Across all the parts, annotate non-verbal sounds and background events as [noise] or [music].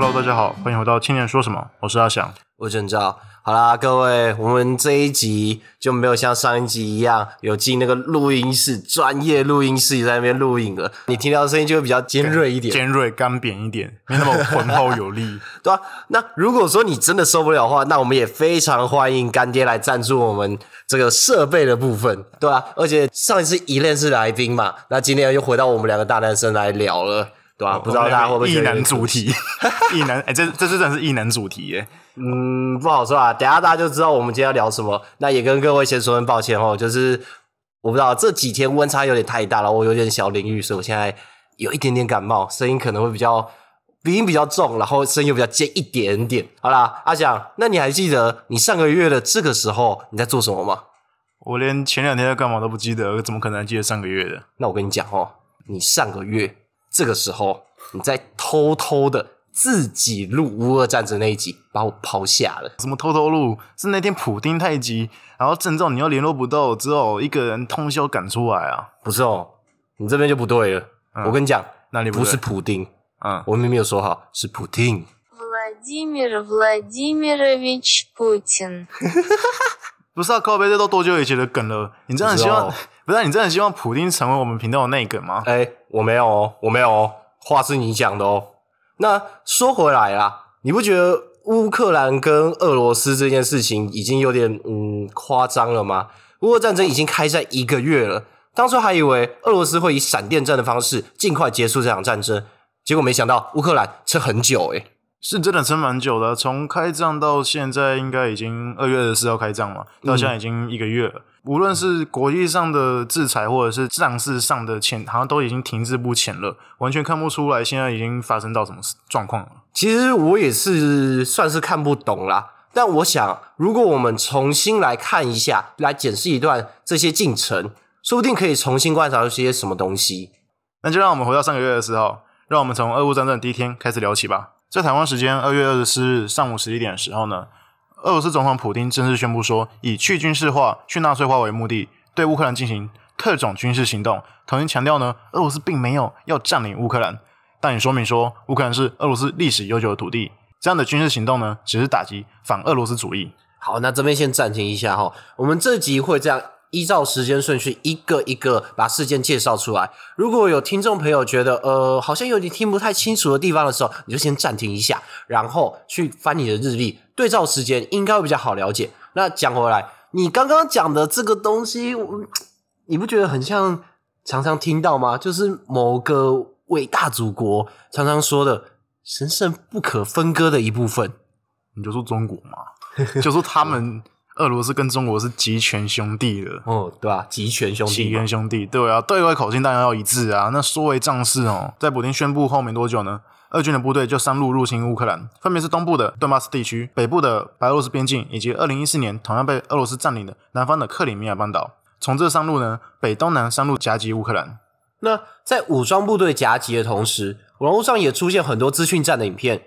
Hello，大家好，欢迎回到青年说什么，我是阿翔。我正照。好啦，各位，我们这一集就没有像上一集一样有进那个录音室，专业录音室在那边录影了。你听到的声音就会比较尖锐一点，尖锐干扁一点，没那么浑厚有力。[laughs] 对啊，那如果说你真的受不了的话，那我们也非常欢迎干爹来赞助我们这个设备的部分，对啊，而且上一次一练是来宾嘛，那今天又回到我们两个大男生来聊了，对吧、不知道大家会不会异觉得男主题？[laughs] 异男，哎、这这次真的是异男主题耶。[laughs] 嗯，不好说啊，等下大家就知道我们今天要聊什么。那也跟各位先说声抱歉哦，就是我不知道这几天温差有点太大了，我有点小淋雨，所以我现在有一点点感冒，声音可能会比较鼻音比较重，然后声音又比较尖一点点。好啦，阿翔，那你还记得你上个月的这个时候你在做什么吗？我连前两天在干嘛都不记得，怎么可能还记得上个月的？那我跟你讲哦，你上个月这个时候你在偷偷的自己录乌俄战争那一集，把我抛下了。什么偷偷录？是那天普丁太急，然后郑重你又联络不到，只有一个人通宵赶出来啊？不是哦，你这边就不对了。我跟你讲，那里不,是普丁，嗯，我明明有说好是普丁。Vladimir Vladimirovich Putin，[laughs] 不是啊，靠背，这都多久以前的梗了？你真的很希望？不是啊、你真的希望普丁成为我们频道的内梗吗？哎、我没有哦，我没有哦，话是你讲的哦。那说回来啦，你不觉得乌克兰跟俄罗斯这件事情已经有点嗯夸张了吗？乌俄战争已经开战一个月了，当初还以为俄罗斯会以闪电战的方式尽快结束这场战争，结果没想到乌克兰撑很久诶、是真的撑蛮久的，从开战到现在，应该已经二月二十四号开战嘛，到现在已经一个月了。无论是国际上的制裁，或者是战事上的前，好像都已经停滞不前了，完全看不出来现在已经发生到什么状况了。其实我也是算是看不懂啦，但我想，如果我们重新来看一下，来检视一段这些进程，说不定可以重新观察出些什么东西。那就让我们回到上个月的时候，让我们从俄乌战争的第一天开始聊起吧。在台湾时间二月二十四日上午十一点的时候呢，俄罗斯总统普京正式宣布说，以去军事化、去纳粹化为目的，对乌克兰进行特种军事行动。同时强调呢，俄罗斯并没有要占领乌克兰，但也说明说，乌克兰是俄罗斯历史悠久的土地。这样的军事行动呢，只是打击反俄罗斯主义。好，那这边先暂停一下哈，我们这集会这样依照时间顺序一个一个把事件介绍出来。如果有听众朋友觉得呃好像有点听不太清楚的地方的时候，你就先暂停一下，然后去翻你的日历对照时间，应该会比较好了解。那讲回来，你刚刚讲的这个东西，你不觉得很像常常听到吗？就是某个伟大祖国常常说的神圣不可分割的一部分。你 [laughs] 就说中国嘛，就说他们俄罗斯跟中国是集权兄弟了。哦，对啊、集权兄弟集权兄弟，对啊，对外口径当然要一致啊。那说为仗势哦，在普京宣布后没多久呢，俄军的部队就三路入侵乌克兰，分别是东部的顿巴斯地区、北部的白俄罗斯边境，以及二零一四年同样被俄罗斯占领的南方的克里米亚半岛。从这三路呢，北东南三路夹击乌克兰。那在武装部队夹击的同时，网络上也出现很多资讯战的影片，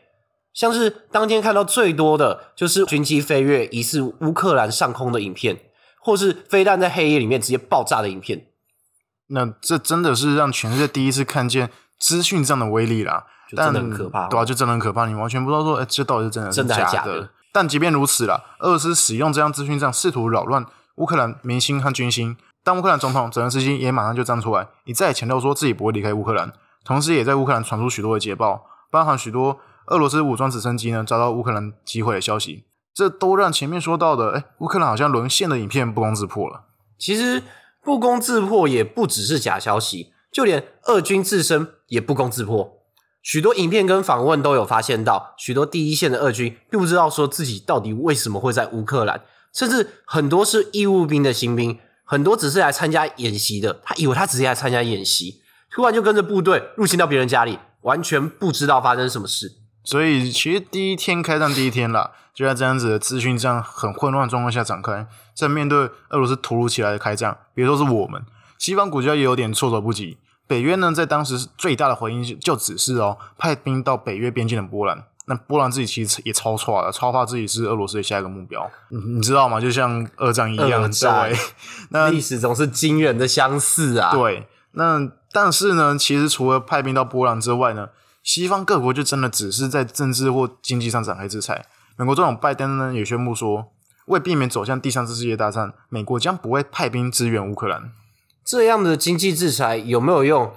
像是当天看到最多的就是军机飞越疑似乌克兰上空的影片，或是飞弹在黑夜里面直接爆炸的影片。那这真的是让全世界第一次看见资讯这样的威力啦，就真的但很可怕哦对啊，就真的很可怕，你完全不知道说，哎、这到底是真的真的还是假假的但即便如此啦，俄罗斯使用这样资讯战试图扰乱乌克兰民心和军心，但乌克兰总统泽连斯基也马上就站出来，一再强调说自己不会离开乌克兰，同时也在乌克兰传出许多的捷报，包含许多俄罗斯武装直升机呢遭到乌克兰击毁的消息，这都让前面说到的，哎、乌克兰好像沦陷的影片不攻自破了。其实不攻自破也不只是假消息，就连俄军自身也不攻自破。许多影片跟访问都有发现到，许多第一线的俄军并不知道说自己到底为什么会在乌克兰，甚至很多是义务兵的新兵，很多只是来参加演习的，他以为他直接来参加演习，突然就跟着部队入侵到别人家里，完全不知道发生什么事。所以其实第一天开战第一天啦，就在这样子的资讯这样很混乱的状况下展开，在面对俄罗斯突如其来的开战，别说是我们，西方国家也有点措手不及。北约呢，在当时最大的回应就只是哦，派兵到北约边境的波兰。那波兰自己其实也超错了，超怕自己是俄罗斯的下一个目标。你你知道吗？就像二战一样，对。那历史总是惊人的相似啊！，对，那但是呢，其实除了派兵到波兰之外呢，西方各国就真的只是在政治或经济上展开制裁。美国总统拜登呢也宣布说，为避免走向第三次世界大战，美国将不会派兵支援乌克兰。这样的经济制裁有没有用？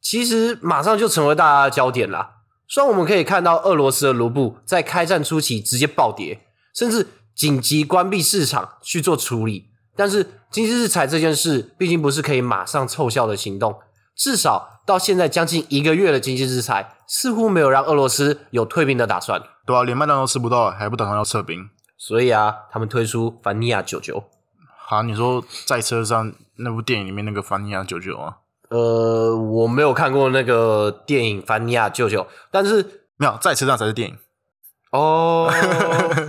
其实马上就成为大家的焦点啦。虽然我们可以看到俄罗斯的卢布在开战初期直接暴跌，甚至紧急关闭市场去做处理，但是经济制裁这件事毕竟不是可以马上凑效的行动。至少到现在将近一个月的经济制裁，似乎没有让俄罗斯有退兵的打算。对啊，连麦当劳吃不到了，还不打算要撤兵？所以啊，他们推出凡尼亚九九。好，你说在车上那部电影里面那个凡尼亚九九啊？呃，我没有看过那个电影《凡尼亚舅舅》，但是没有在车上才是电影。哦，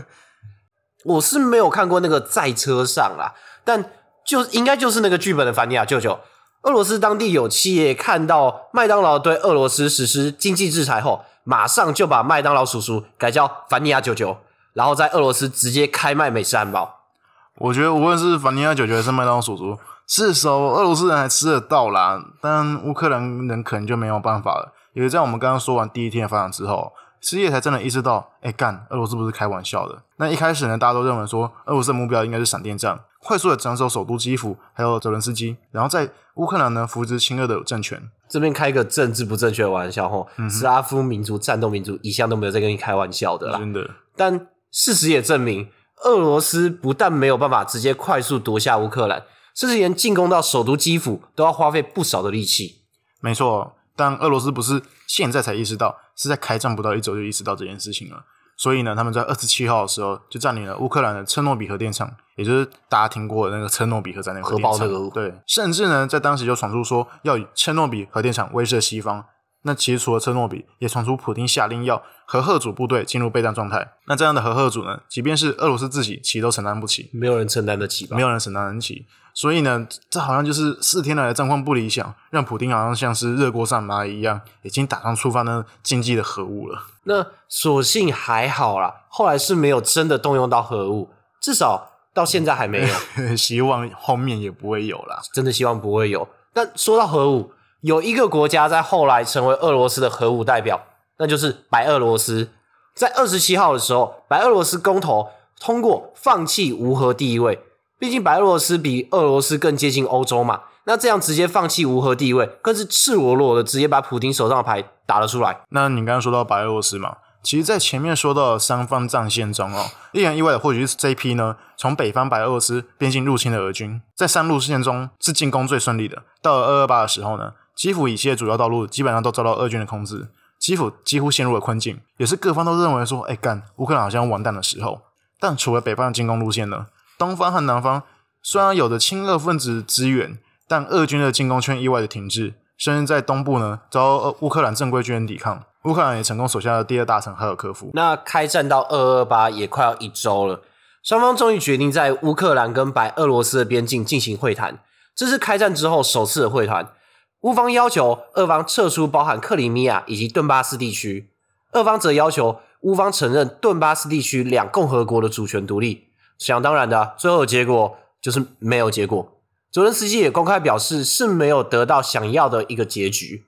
[laughs] 我是没有看过那个在车上啦，但就应该就是那个剧本的凡尼亚舅舅。俄罗斯当地有企业看到麦当劳对俄罗斯实施经济制裁后，马上就把麦当劳叔叔改叫凡尼亚九九，然后在俄罗斯直接开卖美式汉堡。我觉得无论是凡尼亚九九还是麦当劳叔叔，至少俄罗斯人还吃得到啦，但乌克兰人可能就没有办法了。因为在我们刚刚说完第一天的发展之后，世界才真的意识到，哎干，俄罗斯不是开玩笑的。那一开始呢，大家都认为说，俄罗斯的目标应该是闪电战，快速的斩首首都基辅，还有泽伦斯基，然后再乌克兰呢扶植亲俄的政权。这边开一个政治不正确的玩笑吼，斯拉夫民族、战斗民族一向都没有在跟你开玩笑的啦。真的，但事实也证明，俄罗斯不但没有办法直接快速夺下乌克兰，甚至连进攻到首都基辅都要花费不少的力气。没错。但俄罗斯不是现在才意识到，是在开战不到一周就意识到这件事情了。所以呢，他们在二十七号的时候就占领了乌克兰的车诺比核电厂，也就是大家听过的那个车诺比核灾那个核电厂。对，甚至呢，在当时就传出说要以车诺比核电厂威慑西方。那其实除了车诺比，也传出普京下令要核核主部队进入备战状态。那这样的核核主呢，即便是俄罗斯自己，其实都承担不起，没有人承担得起吧？没有人承担得起。所以呢，这好像就是四天来的战况不理想，让普丁好像像是热锅上蚂蚁一样，已经打算触发那经济的核武了。那所幸还好啦，后来是没有真的动用到核武，至少到现在还没有。[laughs] 希望后面也不会有啦，真的希望不会有。但说到核武，有一个国家在后来成为俄罗斯的核武代表，那就是白俄罗斯。在二十七号的时候，白俄罗斯公投通过放弃无核地位。毕竟白俄罗斯比俄罗斯更接近欧洲嘛，那这样直接放弃无核地位，更是赤裸裸的直接把普京手上的牌打了出来。那你刚刚说到白俄罗斯嘛，其实，在前面说到的三方战线中哦，令人意外的或许是这一批呢，从北方白俄罗斯边境入侵的俄军，在三路线中是进攻最顺利的。到了二二八的时候呢，基辅以西的主要道路基本上都遭到俄军的控制，基辅几乎陷入了困境，也是各方都认为说，哎干，乌克兰好像完蛋的时候。但除了北方的进攻路线呢？东方和南方虽然有着亲俄分子支援，但俄军的进攻却意外的停滞，甚至在东部呢遭乌克兰正规军人抵抗，乌克兰也成功守下了第二大城哈尔科夫。那开战到二二八也快要一周了，双方终于决定在乌克兰跟白俄罗斯的边境进行会谈，这是开战之后首次的会谈。乌方要求俄方撤出包含克里米亚以及顿巴斯地区，俄方则要求乌方承认顿巴斯地区两共和国的主权独立。想当然的，最后的结果就是没有结果。泽连斯基也公开表示是没有得到想要的一个结局。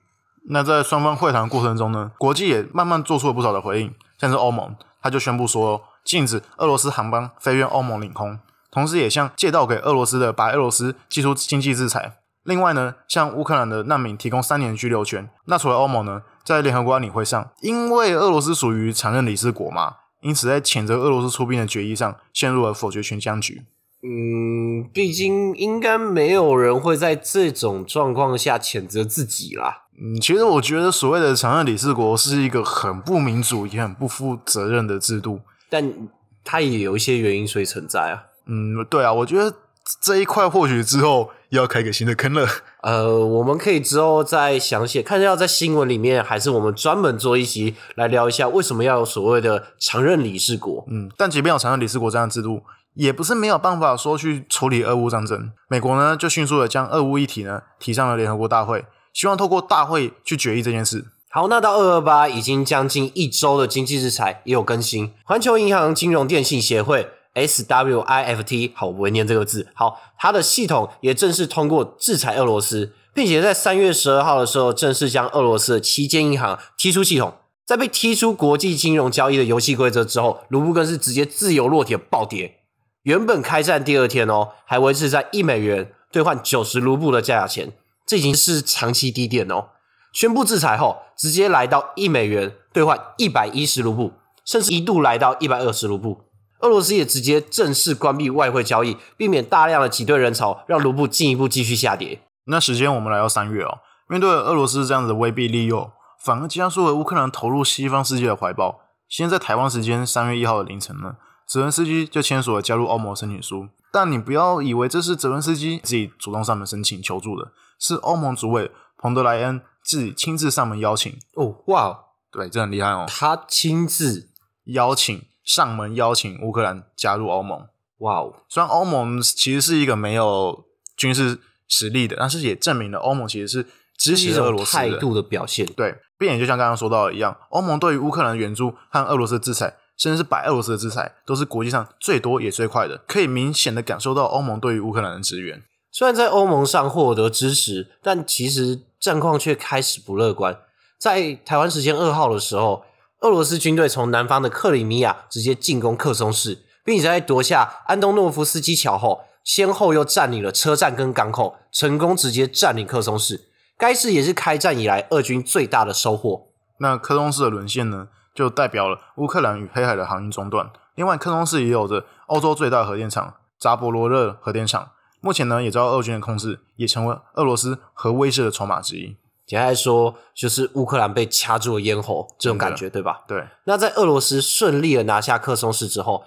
那在双方会谈过程中呢，国际也慢慢做出了不少的回应，像是欧盟，他就宣布说禁止俄罗斯航班飞越欧盟领空，同时也向借道给俄罗斯的白俄罗斯寄出经济制裁。另外呢，向乌克兰的难民提供三年居留权。那除了欧盟呢，在联合国安理会上，因为俄罗斯属于常任理事国嘛。因此，在谴责俄罗斯出兵的决议上陷入了否决权僵局。嗯，毕竟应该没有人会在这种状况下谴责自己啦。嗯，其实我觉得所谓的常任理事国是一个很不民主也很不负责任的制度，但它也有一些原因所以存在啊。嗯，对啊，我觉得这一块或许之后要开个新的坑了。呃，我们可以之后再详细看，要在新闻里面，还是我们专门做一集来聊一下，为什么要有所谓的常任理事国？嗯，但即便有常任理事国这样的制度，也不是没有办法说去处理俄乌战争。美国呢，就迅速的将俄乌议题呢提上了联合国大会，希望透过大会去决议这件事。好，那到二二八已经将近一周的经济制裁也有更新，环球银行金融电信协会。SWIFT，好，我不会念这个字。好，它的系统也正式通过制裁俄罗斯，并且在三月十二号的时候，正式将俄罗斯的旗舰银行踢出系统。在被踢出国际金融交易的游戏规则之后，卢布更是直接自由落体暴跌。原本开战第二天哦，还维持在一美元兑换九十卢布的价钱，这已经是长期低点哦。宣布制裁后，直接来到一美元兑换一百一十卢布，甚至一度来到一百二十卢布。俄罗斯也直接正式关闭外汇交易，避免大量的挤兑人潮，让卢布进一步继续下跌。那时间我们来到三月哦，面对俄罗斯这样子的威逼利诱，反而加速了乌克兰投入西方世界的怀抱。现在在台湾时间三月一号的凌晨呢，泽伦斯基就签署了加入欧盟申请书。但你不要以为这是泽伦斯基自己主动上门申请求助的，是欧盟主委彭德莱恩自己亲自上门邀请。哦，哇，对，这很厉害哦，他亲自邀请上门邀请乌克兰加入欧盟。哇哦，虽然欧盟其实是一个没有军事实力的，但是也证明了欧盟其实是支持俄罗斯的。态度的表现。对，并且就像刚刚说到的一样，欧盟对于乌克兰的援助和俄罗斯的制裁，甚至是白俄罗斯的制裁，都是国际上最多也最快的，可以明显的感受到欧盟对于乌克兰的支援。虽然在欧盟上获得支持，但其实战况却开始不乐观。在台湾时间二号的时候，俄罗斯军队从南方的克里米亚直接进攻克松市，并且在夺下安东诺夫斯基桥后，先后又占领了车站跟港口，成功直接占领克松市。该市也是开战以来俄军最大的收获。那科松市的沦陷呢，就代表了乌克兰与黑海的航运中断。另外，科松市也有着欧洲最大核电厂扎波罗热核电厂，目前呢也遭到俄军的控制，也成为俄罗斯核威慑的筹码之一。简单来说，就是乌克兰被掐住了咽喉这种感觉，对吧？对，那在俄罗斯顺利的拿下克松市之后，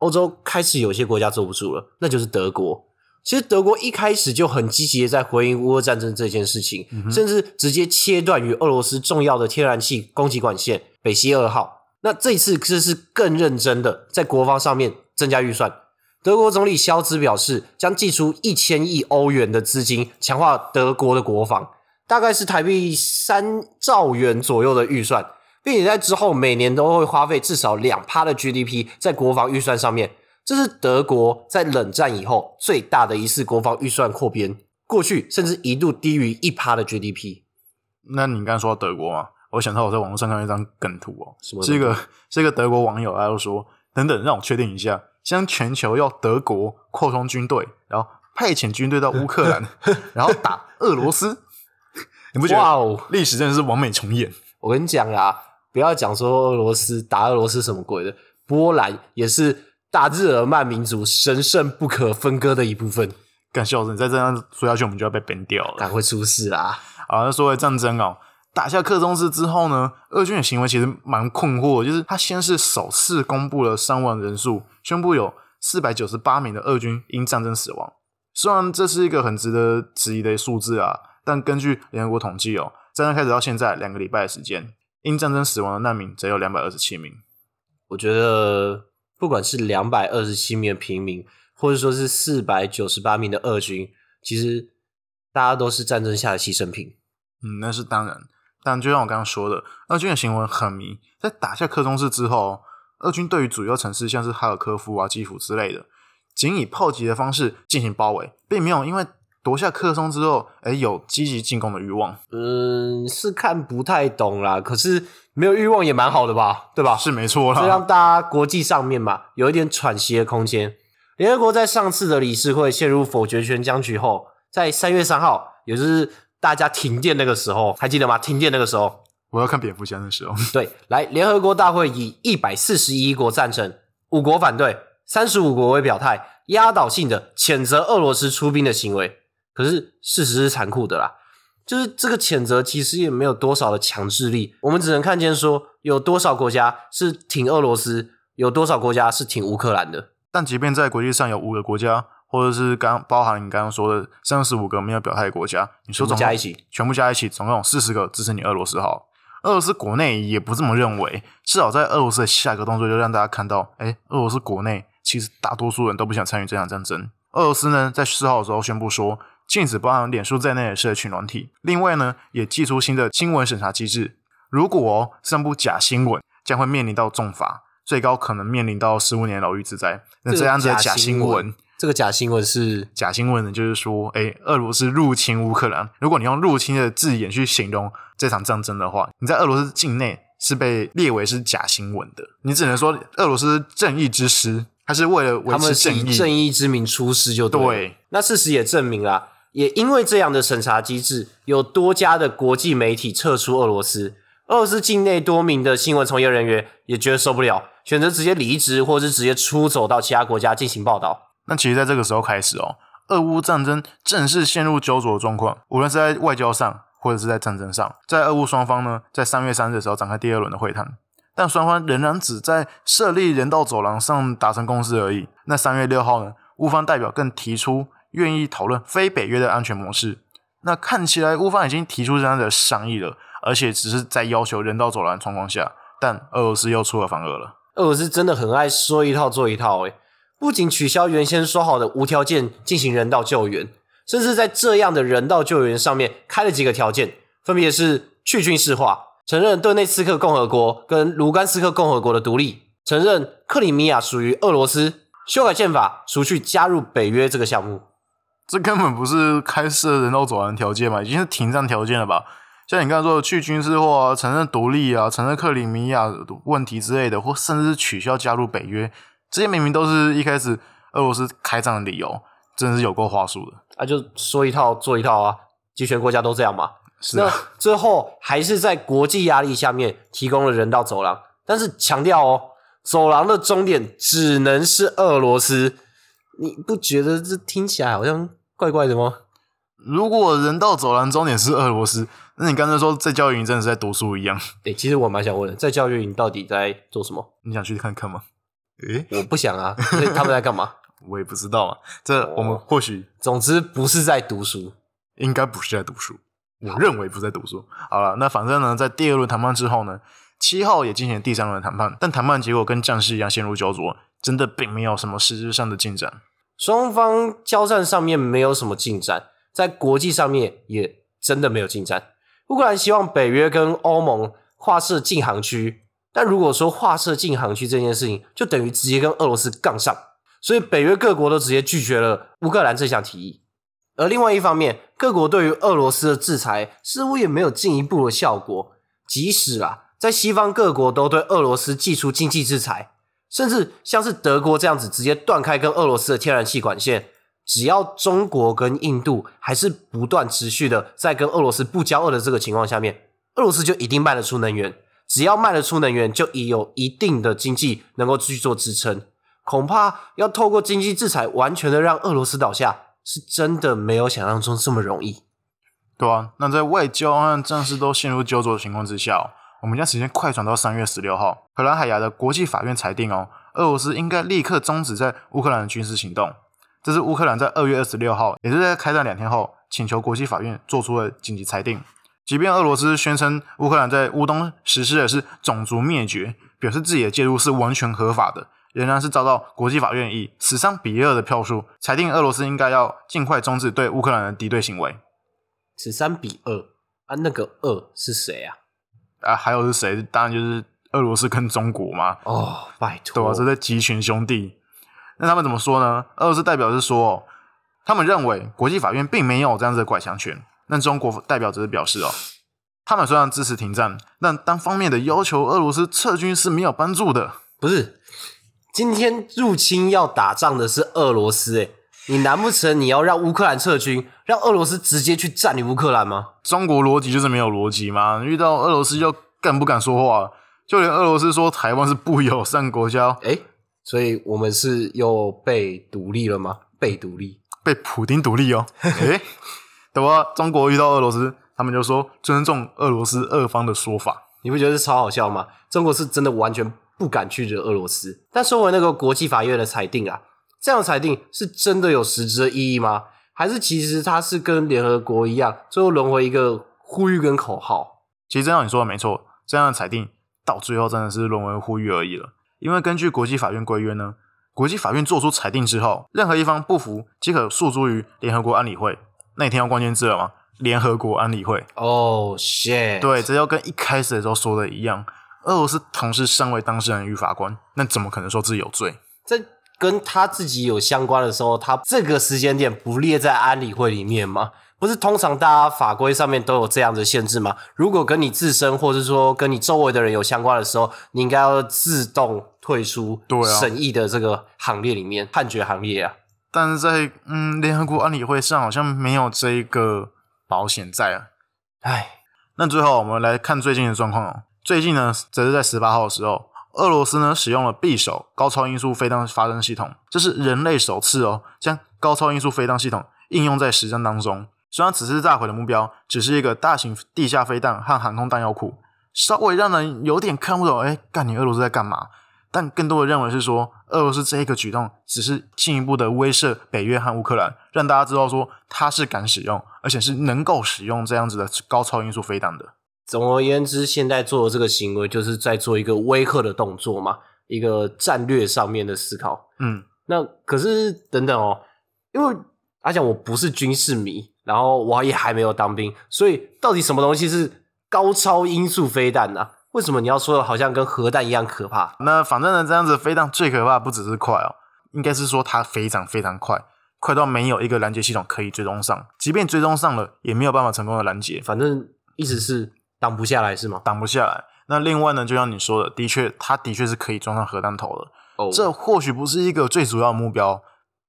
欧洲开始有些国家坐不住了，那就是德国。其实德国一开始就很积极的在回应乌俄战争这件事情，甚至直接切断与俄罗斯重要的天然气供给管线北溪二号。那这一次这是更认真的在国防上面增加预算。德国总理肖兹表示，将寄出一千亿欧元的资金，强化德国的国防，大概是台币三兆元左右的预算。并且在之后每年都会花费至少两趴的 GDP 在国防预算上面，这是德国在冷战以后最大的一次国防预算扩编，过去甚至一度低于一趴的 GDP。那你刚才说到德国嘛，我想到我在网络上看到一张梗图哦，是一个是一个德国网友，他就说：“等等，让我确定一下，现在全球要德国扩充军队，然后派遣军队到乌克兰，[laughs] 然后打俄罗斯，你不觉得哇哦！历史真的是完美重演？我跟你讲啊，不要讲说俄罗斯打俄罗斯什么鬼的，波兰也是大日耳曼民族神圣不可分割的一部分，干笑死！你再这样说下去，我们就要被 ban 掉了。赶快出事啦！啊，那说回战争哦，打下克松市之后呢，俄军的行为其实蛮困惑的，就是他先是首次公布了伤亡人数，宣布有四百九十八名的俄军因战争死亡。虽然这是一个很值得质疑的数字啊，但根据联合国统计哦，战争开始到现在两个礼拜的时间，因战争死亡的难民只有两百二十七名。我觉得不管是两百二十七名的平民，或者说是四百九十八名的俄军，其实大家都是战争下的牺牲品。嗯，那是当然。但就像我刚刚说的，俄军的行为很迷。在打下克松市之后，俄军对于主要城市像是哈尔科夫啊、基辅之类的，仅以炮击的方式进行包围，并没有因为夺下克松之后，哎，有积极进攻的欲望。嗯，是看不太懂啦，可是没有欲望也蛮好的吧，对吧？是没错这啦。让大家国际上面嘛有一点喘息的空间。联合国在上次的理事会陷入否决权僵局后，在三月三号，也就是大家停电那个时候，还记得吗？停电那个时候，我要看蝙蝠侠的时候，对，来联合国大会以一百四十一国赞成，五国反对，三十五国为表态，压倒性的谴责俄罗斯出兵的行为。可是事实是残酷的啦，就是这个谴责其实也没有多少的强制力，我们只能看见说有多少国家是挺俄罗斯，有多少国家是挺乌克兰的。但即便在国际上有五个国家，或者是刚包含你刚刚说的三十五个没有表态的国家，你说总加一起，全部加一起，总共有四十个支持你俄罗斯好。俄罗斯国内也不这么认为，至少在俄罗斯的下一个动作就让大家看到，哎，俄罗斯国内其实大多数人都不想参与这场战争。俄罗斯呢，在四号的时候宣布说，禁止包含脸书在内的社群软体，另外呢，也寄出新的新闻审查机制，如果哦散布假新闻，将会面临到重罚，最高可能面临到十五年牢狱之灾。那这样子的假假新新闻闻这个假新闻是假新闻呢，就是说，哎，俄罗斯入侵乌克兰。如果你用入侵的字眼去形容这场战争的话，你在俄罗斯境内是被列为是假新闻的。你只能说俄罗斯正义之师，他是为了维持正义。以正义之名出师就对。对那事实也证明啦，也因为这样的审查机制，有多家的国际媒体撤出俄罗斯。俄罗斯境内多名的新闻从业人员也觉得受不了，选择直接离职，或是直接出走到其他国家进行报道。那其实，在这个时候开始哦，俄乌战争正式陷入焦灼的状况。无论是在外交上，或者是在战争上，在俄乌双方呢，在三月三日的时候展开第二轮的会谈，但双方仍然只在设立人道走廊上达成共识而已。那三月六号呢，乌方代表更提出愿意讨论非北约的安全模式。那看起来乌方已经提出这样的商议了，而且只是在要求人道走廊的状况下，但俄罗斯又出尔反尔了。俄罗斯真的很爱说一套做一套、欸，不仅取消原先说好的无条件进行人道救援，甚至在这样的人道救援上面开了几个条件，分别是去军事化、承认顿内茨克共和国跟卢甘斯克共和国的独立、承认克里米亚属于俄罗斯、修改宪法、除去加入北约这个项目。这根本不是开设人道走廊条件嘛，已经是停战条件了吧？像你刚才说的去军事化、啊、承认独立啊、承认克里米亚问题之类的，或甚至是取消加入北约，这些明明都是一开始俄罗斯开战的理由，真的是有够话术的。啊，就说一套做一套啊，集权国家都这样嘛。那是啊，最后还是在国际压力下面提供了人道走廊，但是强调哦，走廊的终点只能是俄罗斯。你不觉得这听起来好像怪怪的吗？如果人道走廊终点是俄罗斯，那你刚才说在教育营真的是在读书一样，诶、其实我蛮想问的，在教育营到底在做什么？你想去看看吗？诶，我不想啊，所以他们在干嘛？[laughs] 我也不知道啊。这我们或许总之不是在读书。应该不是在读书，我认为不是在读书。好了，那反正呢，在第二轮谈判之后呢，七号也进行第三轮谈判，但谈判结果跟战事一样陷入焦灼，真的并没有什么实质上的进展。双方交战上面没有什么进展，在国际上面也真的没有进展。乌克兰希望北约跟欧盟划设禁航区，但如果说划设禁航区这件事情，就等于直接跟俄罗斯杠上，所以北约各国都直接拒绝了乌克兰这项提议。而另外一方面，各国对于俄罗斯的制裁似乎也没有进一步的效果，即使啊，在西方各国都对俄罗斯寄出经济制裁，甚至像是德国这样子直接断开跟俄罗斯的天然气管线，只要中国跟印度还是不断持续的在跟俄罗斯不交恶的这个情况下面，俄罗斯就一定卖得出能源。只要卖得出能源，就已有一定的经济能够去做支撑。恐怕要透过经济制裁完全的让俄罗斯倒下，是真的没有想象中这么容易。对啊，那在外交和战事都陷入焦灼的情况之下、我们将时间快转到三月十六号，荷兰海牙的国际法院裁定哦，俄罗斯应该立刻终止在乌克兰的军事行动。这是乌克兰在二月二十六号，也就是在开战两天后，请求国际法院做出了紧急裁定。即便俄罗斯宣称乌克兰在乌东实施的是种族灭绝，表示自己的介入是完全合法的，仍然是遭到国际法院以死伤比二的票数裁定，俄罗斯应该要尽快终止对乌克兰的敌对行为。十三比二啊，那个二是谁啊？啊，还有是谁？当然就是俄罗斯跟中国嘛，哦，拜对托，啊，这是集群兄弟。那他们怎么说呢？俄罗斯代表是说，他们认为国际法院并没有这样子的拐强权。那中国代表则是表示哦，他们虽然支持停战，但单方面的要求俄罗斯撤军是没有帮助的。不是，今天入侵要打仗的是俄罗斯，诶，你难不成你要让乌克兰撤军，让俄罗斯直接去占领乌克兰吗？中国逻辑就是没有逻辑嘛，遇到俄罗斯就更不敢说话，就连俄罗斯说台湾是不友善国家，诶，所以我们是又被独立了吗？被独立？被普丁独立哦。[laughs] 诶，对吧？中国遇到俄罗斯，他们就说尊重俄罗斯俄方的说法。你不觉得是超好笑吗？中国是真的完全不敢去惹俄罗斯。但说回那个国际法院的裁定啊，这样的裁定是真的有实质的意义吗？还是其实它是跟联合国一样，最后沦为一个呼吁跟口号？其实真像你说的没错，这样的裁定到最后真的是沦为呼吁而已了。因为根据国际法院规约呢，国际法院做出裁定之后，任何一方不服即可诉诸于联合国安理会。那你听到关键字了吗？联合国安理会。哦、shit！对，这要跟一开始的时候说的一样，俄罗斯同时身为当事人与法官，那怎么可能说自己有罪？在跟他自己有相关的时候，他这个时间点不列在安理会里面吗？不是通常大家法规上面都有这样的限制吗？如果跟你自身或者说跟你周围的人有相关的时候，你应该要自动退出对啊审议的这个行列里面，判决行列啊。但是在嗯联合国安理会上好像没有这一个保险在啊。唉，那最后我们来看最近的状况哦。最近呢，则是在十八号的时候，俄罗斯呢使用了匕首高超音速飞弹发射系统，这是人类首次哦将高超音速飞弹系统应用在实战当中。虽然此次炸毁的目标只是一个大型地下飞弹和航空弹药库，稍微让人有点看不懂，哎，干你俄罗斯在干嘛？但更多的认为是说，俄罗斯这一个举动只是进一步的威慑北约和乌克兰，让大家知道说他是敢使用，而且是能够使用这样子的高超音速飞弹的。总而言之，现在做的这个行为就是在做一个威吓的动作嘛，一个战略上面的思考。嗯，那可是等等哦，因为阿讲我不是军事迷，然后我也还没有当兵，所以到底什么东西是高超音速飞弹呢、为什么你要说的好像跟核弹一样可怕？那反正呢，这样子飞弹最可怕的不只是快哦，应该是说它非常非常快，快到没有一个拦截系统可以追踪上，即便追踪上了，也没有办法成功的拦截，反正意思是挡不下来是吗？挡不下来。那另外呢，就像你说的，的确，它的确是可以装上核弹头的，哦，这或许不是一个最主要的目标，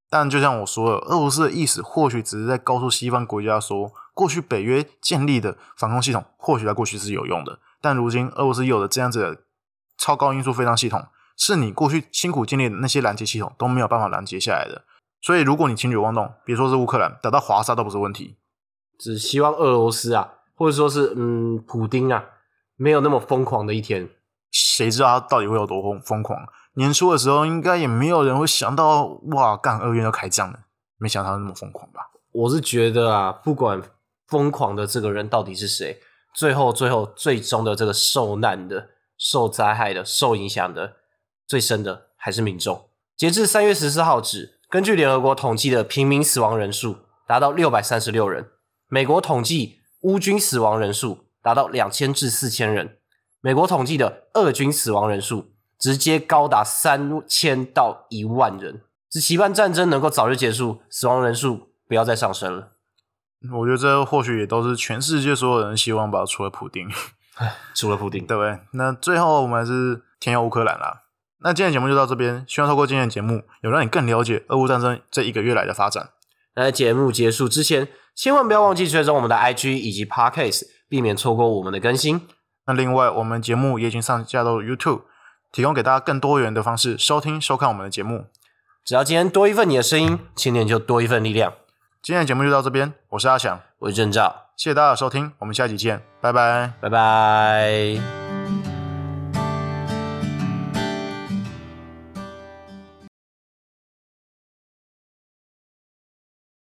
但就像我说的，俄罗斯的意思或许只是在告诉西方国家说，过去北约建立的防空系统或许在过去是有用的，但如今俄罗斯有了这样子的超高音速飞弹系统，是你过去辛苦建立的那些拦截系统都没有办法拦截下来的。所以，如果你轻举妄动，别说是乌克兰，打到华沙都不是问题。只希望俄罗斯啊，或者说是嗯，普丁啊，没有那么疯狂的一天。谁知道他到底会有多疯疯狂？年初的时候，应该也没有人会想到，哇，干二月要开战了，没想到他那么疯狂吧？我是觉得啊，不管疯狂的这个人到底是谁，最后最后最终的这个受难的、受灾害的、受影响的最深的还是民众。截至三月十四号止，根据联合国统计的平民死亡人数达到六百三十六人，美国统计乌军死亡人数达到两千至四千人，美国统计的俄军死亡人数直接高达三千到一万人。只期盼战争能够早日结束，死亡人数不要再上升了。我觉得这或许也都是全世界所有人希望吧，除了普丁，除了普丁，对不对？那最后我们还是天佑乌克兰啦。那今天的节目就到这边，希望透过今天的节目，有让你更了解俄乌战争这一个月来的发展。那在节目结束之前，千万不要忘记追踪我们的 IG 以及 Podcast，避免错过我们的更新。那另外，我们节目也已经上架到 YouTube，提供给大家更多元的方式收听、收看我们的节目。只要今天多一份你的声音，青年就多一份力量。今天的节目就到这边，我是阿翔，我是郑照，谢谢大家的收听，我们下集见，拜拜。拜拜。